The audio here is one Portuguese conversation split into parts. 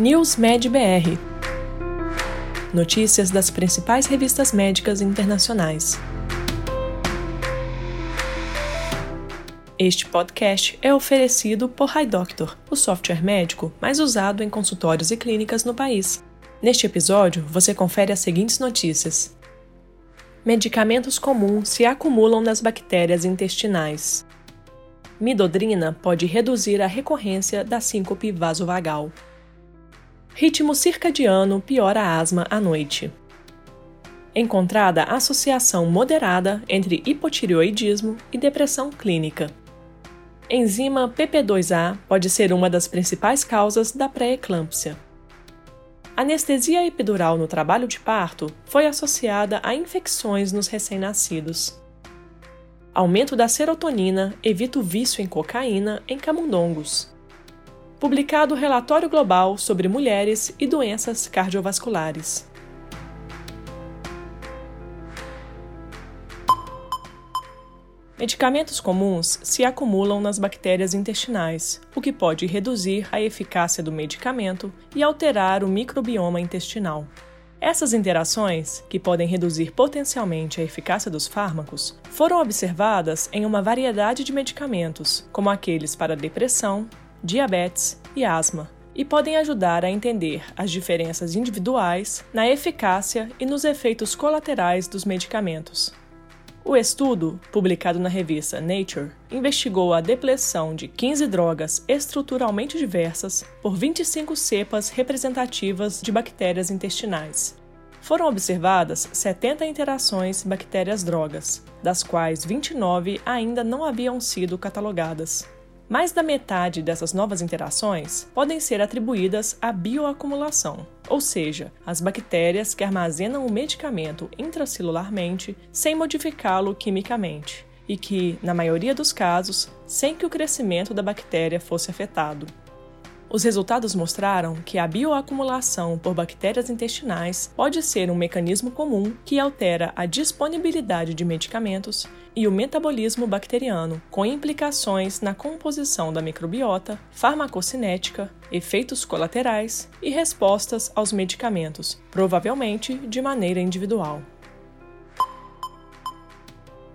News Med BR. Notícias das principais revistas médicas internacionais. Este podcast é oferecido por HiDoctor, o software médico mais usado em consultórios e clínicas no país. Neste episódio, você confere as seguintes notícias. Medicamentos comuns se acumulam nas bactérias intestinais. Midodrina pode reduzir a recorrência da síncope vasovagal. Ritmo circadiano piora a asma à noite. Encontrada associação moderada entre hipotireoidismo e depressão clínica. Enzima PP2A pode ser uma das principais causas da pré-eclâmpsia. Anestesia epidural no trabalho de parto foi associada a infecções nos recém-nascidos. Aumento da serotonina evita o vício em cocaína em camundongos. Publicado relatório global sobre mulheres e doenças cardiovasculares. Medicamentos comuns se acumulam nas bactérias intestinais, o que pode reduzir a eficácia do medicamento e alterar o microbioma intestinal. Essas interações, que podem reduzir potencialmente a eficácia dos fármacos, foram observadas em uma variedade de medicamentos, como aqueles para depressão, diabetes e asma, e podem ajudar a entender as diferenças individuais na eficácia e nos efeitos colaterais dos medicamentos. O estudo, publicado na revista Nature, investigou a depleção de 15 drogas estruturalmente diversas por 25 cepas representativas de bactérias intestinais. Foram observadas 70 interações bactérias-drogas, das quais 29 ainda não haviam sido catalogadas. Mais da metade dessas novas interações podem ser atribuídas à bioacumulação, ou seja, as bactérias que armazenam o medicamento intracelularmente sem modificá-lo quimicamente, e que, na maioria dos casos, sem que o crescimento da bactéria fosse afetado. Os resultados mostraram que a bioacumulação por bactérias intestinais pode ser um mecanismo comum que altera a disponibilidade de medicamentos e o metabolismo bacteriano, com implicações na composição da microbiota, farmacocinética, efeitos colaterais e respostas aos medicamentos, provavelmente de maneira individual.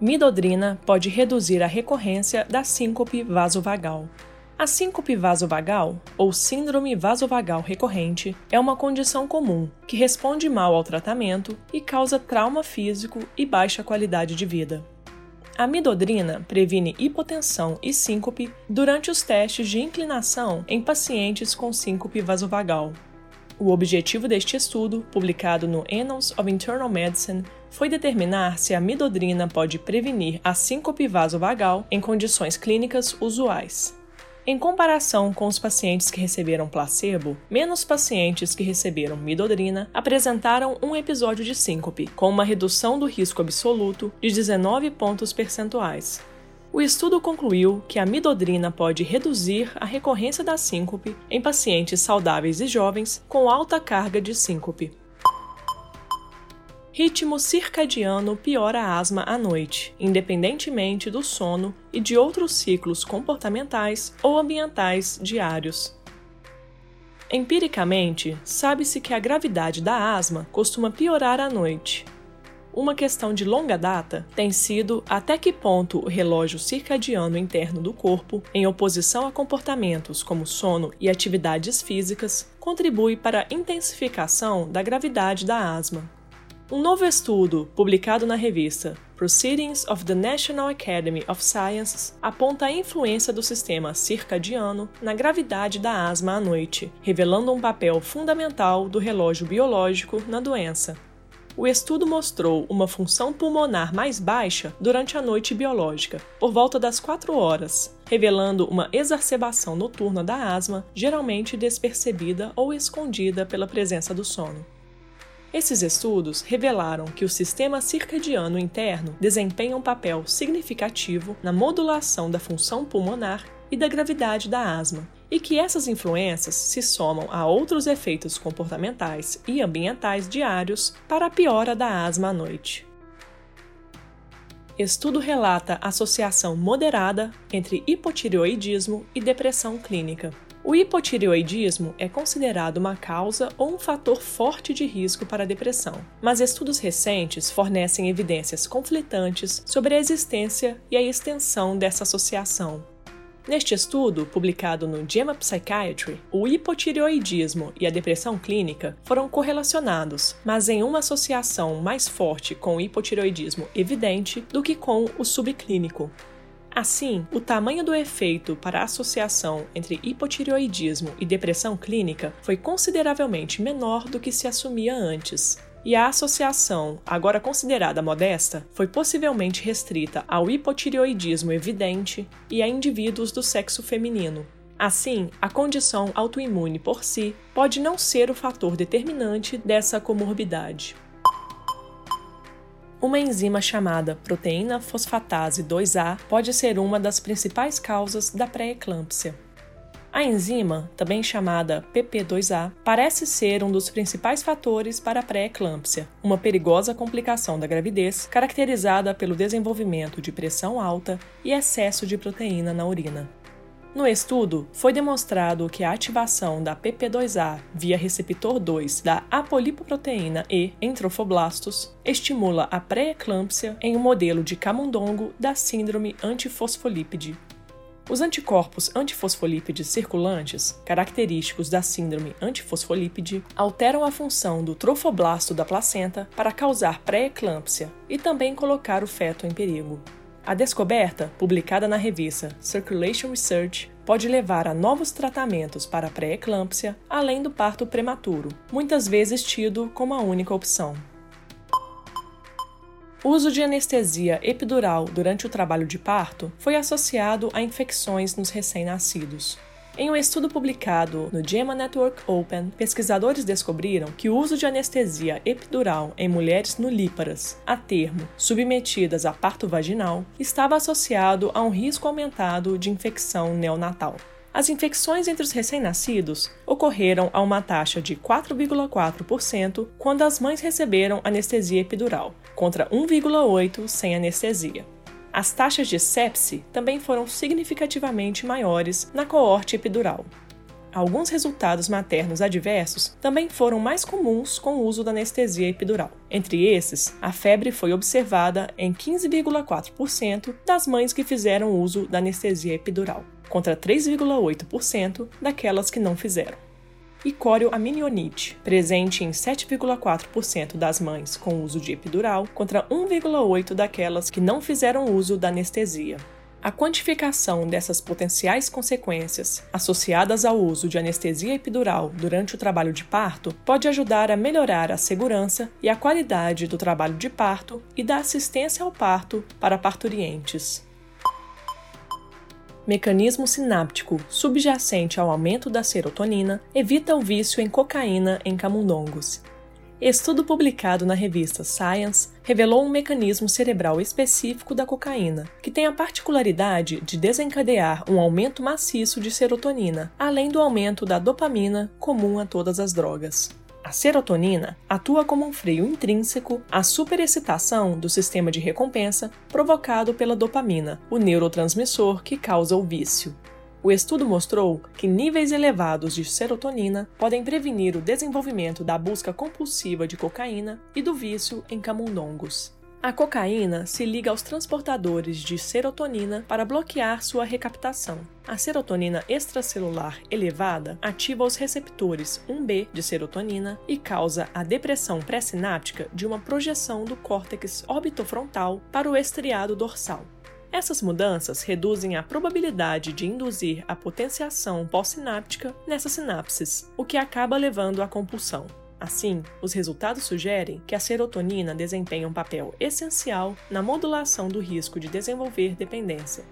Midodrina pode reduzir a recorrência da síncope vasovagal. A síncope vasovagal, ou síndrome vasovagal recorrente, é uma condição comum que responde mal ao tratamento e causa trauma físico e baixa qualidade de vida. A midodrina previne hipotensão e síncope durante os testes de inclinação em pacientes com síncope vasovagal. O objetivo deste estudo, publicado no Annals of Internal Medicine, foi determinar se a midodrina pode prevenir a síncope vasovagal em condições clínicas usuais. Em comparação com os pacientes que receberam placebo, menos pacientes que receberam midodrina apresentaram um episódio de síncope, com uma redução do risco absoluto de 19 pontos percentuais. O estudo concluiu que a midodrina pode reduzir a recorrência da síncope em pacientes saudáveis e jovens com alta carga de síncope. Ritmo circadiano piora a asma à noite, independentemente do sono e de outros ciclos comportamentais ou ambientais diários. Empiricamente, sabe-se que a gravidade da asma costuma piorar à noite. Uma questão de longa data tem sido até que ponto o relógio circadiano interno do corpo, em oposição a comportamentos como sono e atividades físicas, contribui para a intensificação da gravidade da asma. Um novo estudo, publicado na revista Proceedings of the National Academy of Sciences, aponta a influência do sistema circadiano na gravidade da asma à noite, revelando um papel fundamental do relógio biológico na doença. O estudo mostrou uma função pulmonar mais baixa durante a noite biológica, por volta das 4 horas, revelando uma exacerbação noturna da asma, geralmente despercebida ou escondida pela presença do sono. Esses estudos revelaram que o sistema circadiano interno desempenha um papel significativo na modulação da função pulmonar e da gravidade da asma, e que essas influências se somam a outros efeitos comportamentais e ambientais diários para a piora da asma à noite. estudo relata associação moderada entre hipotireoidismo e depressão clínica. O hipotireoidismo é considerado uma causa ou um fator forte de risco para a depressão, mas estudos recentes fornecem evidências conflitantes sobre a existência e a extensão dessa associação. Neste estudo, publicado no JAMA Psychiatry, o hipotireoidismo e a depressão clínica foram correlacionados, mas em uma associação mais forte com o hipotireoidismo evidente do que com o subclínico. Assim, o tamanho do efeito para a associação entre hipotireoidismo e depressão clínica foi consideravelmente menor do que se assumia antes, e a associação, agora considerada modesta, foi possivelmente restrita ao hipotireoidismo evidente e a indivíduos do sexo feminino. Assim, a condição autoimune por si pode não ser o fator determinante dessa comorbidade. Uma enzima chamada proteína fosfatase 2A pode ser uma das principais causas da pré-eclâmpsia. A enzima, também chamada PP2A, parece ser um dos principais fatores para a pré-eclâmpsia, uma perigosa complicação da gravidez caracterizada pelo desenvolvimento de pressão alta e excesso de proteína na urina. No estudo, foi demonstrado que a ativação da PP2A via receptor 2 da apolipoproteína E em trofoblastos estimula a pré-eclâmpsia em um modelo de camundongo da síndrome antifosfolípide os anticorpos antifosfolípides circulantes, característicos da síndrome antifosfolípide, alteram a função do trofoblasto da placenta para causar pré-eclâmpsia e também colocar o feto em perigo. A descoberta, publicada na revista Circulation Research, pode levar a novos tratamentos para pré-eclâmpsia, além do parto prematuro, muitas vezes tido como a única opção. O uso de anestesia epidural durante o trabalho de parto foi associado a infecções nos recém-nascidos. Em um estudo publicado no JAMA Network Open, pesquisadores descobriram que o uso de anestesia epidural em mulheres nulíparas, a termo, submetidas a parto vaginal, estava associado a um risco aumentado de infecção neonatal. As infecções entre os recém-nascidos ocorreram a uma taxa de 4,4% quando as mães receberam anestesia epidural, contra 1,8% sem anestesia. As taxas de sepse também foram significativamente maiores na coorte epidural. Alguns resultados maternos adversos também foram mais comuns com o uso da anestesia epidural. Entre esses, a febre foi observada em 15,4% das mães que fizeram uso da anestesia epidural contra 3,8% daquelas que não fizeram. E corioaminionite, presente em 7,4% das mães com uso de epidural, contra 1,8% daquelas que não fizeram uso da anestesia. A quantificação dessas potenciais consequências associadas ao uso de anestesia epidural durante o trabalho de parto pode ajudar a melhorar a segurança e a qualidade do trabalho de parto e da assistência ao parto para parturientes. Mecanismo sináptico subjacente ao aumento da serotonina evita o vício em cocaína em camundongos. Estudo publicado na revista Science revelou um mecanismo cerebral específico da cocaína, que tem a particularidade de desencadear um aumento maciço de serotonina, além do aumento da dopamina comum a todas as drogas. A serotonina atua como um freio intrínseco à superexcitação do sistema de recompensa provocado pela dopamina, o neurotransmissor que causa o vício. O estudo mostrou que níveis elevados de serotonina podem prevenir o desenvolvimento da busca compulsiva de cocaína e do vício em camundongos. A cocaína se liga aos transportadores de serotonina para bloquear sua recaptação. A serotonina extracelular elevada ativa os receptores 1B de serotonina e causa a depressão pré-sináptica de uma projeção do córtex orbitofrontal para o estriado dorsal. Essas mudanças reduzem a probabilidade de induzir a potenciação pós-sináptica nessas sinapses, o que acaba levando à compulsão. Assim, os resultados sugerem que a serotonina desempenha um papel essencial na modulação do risco de desenvolver dependência.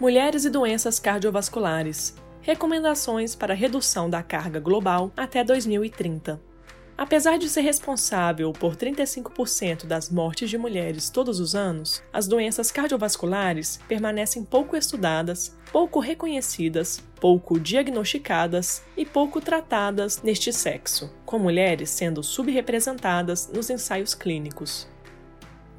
Mulheres e doenças cardiovasculares. Recomendações para redução da carga global até 2030. Apesar de ser responsável por 35% das mortes de mulheres todos os anos, as doenças cardiovasculares permanecem pouco estudadas, pouco reconhecidas, pouco diagnosticadas e pouco tratadas neste sexo, com mulheres sendo subrepresentadas nos ensaios clínicos.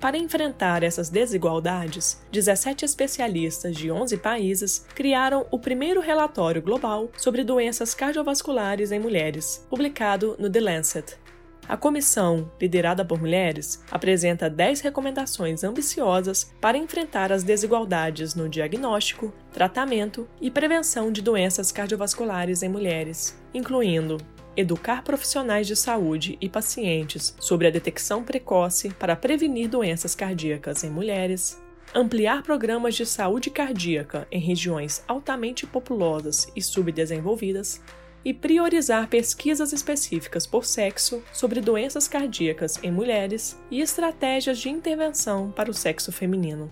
Para enfrentar essas desigualdades, 17 especialistas de 11 países criaram o primeiro relatório global sobre doenças cardiovasculares em mulheres, publicado no The Lancet. A comissão, liderada por mulheres, apresenta 10 recomendações ambiciosas para enfrentar as desigualdades no diagnóstico, tratamento e prevenção de doenças cardiovasculares em mulheres, incluindo educar profissionais de saúde e pacientes sobre a detecção precoce para prevenir doenças cardíacas em mulheres, ampliar programas de saúde cardíaca em regiões altamente populosas e subdesenvolvidas, e priorizar pesquisas específicas por sexo sobre doenças cardíacas em mulheres e estratégias de intervenção para o sexo feminino.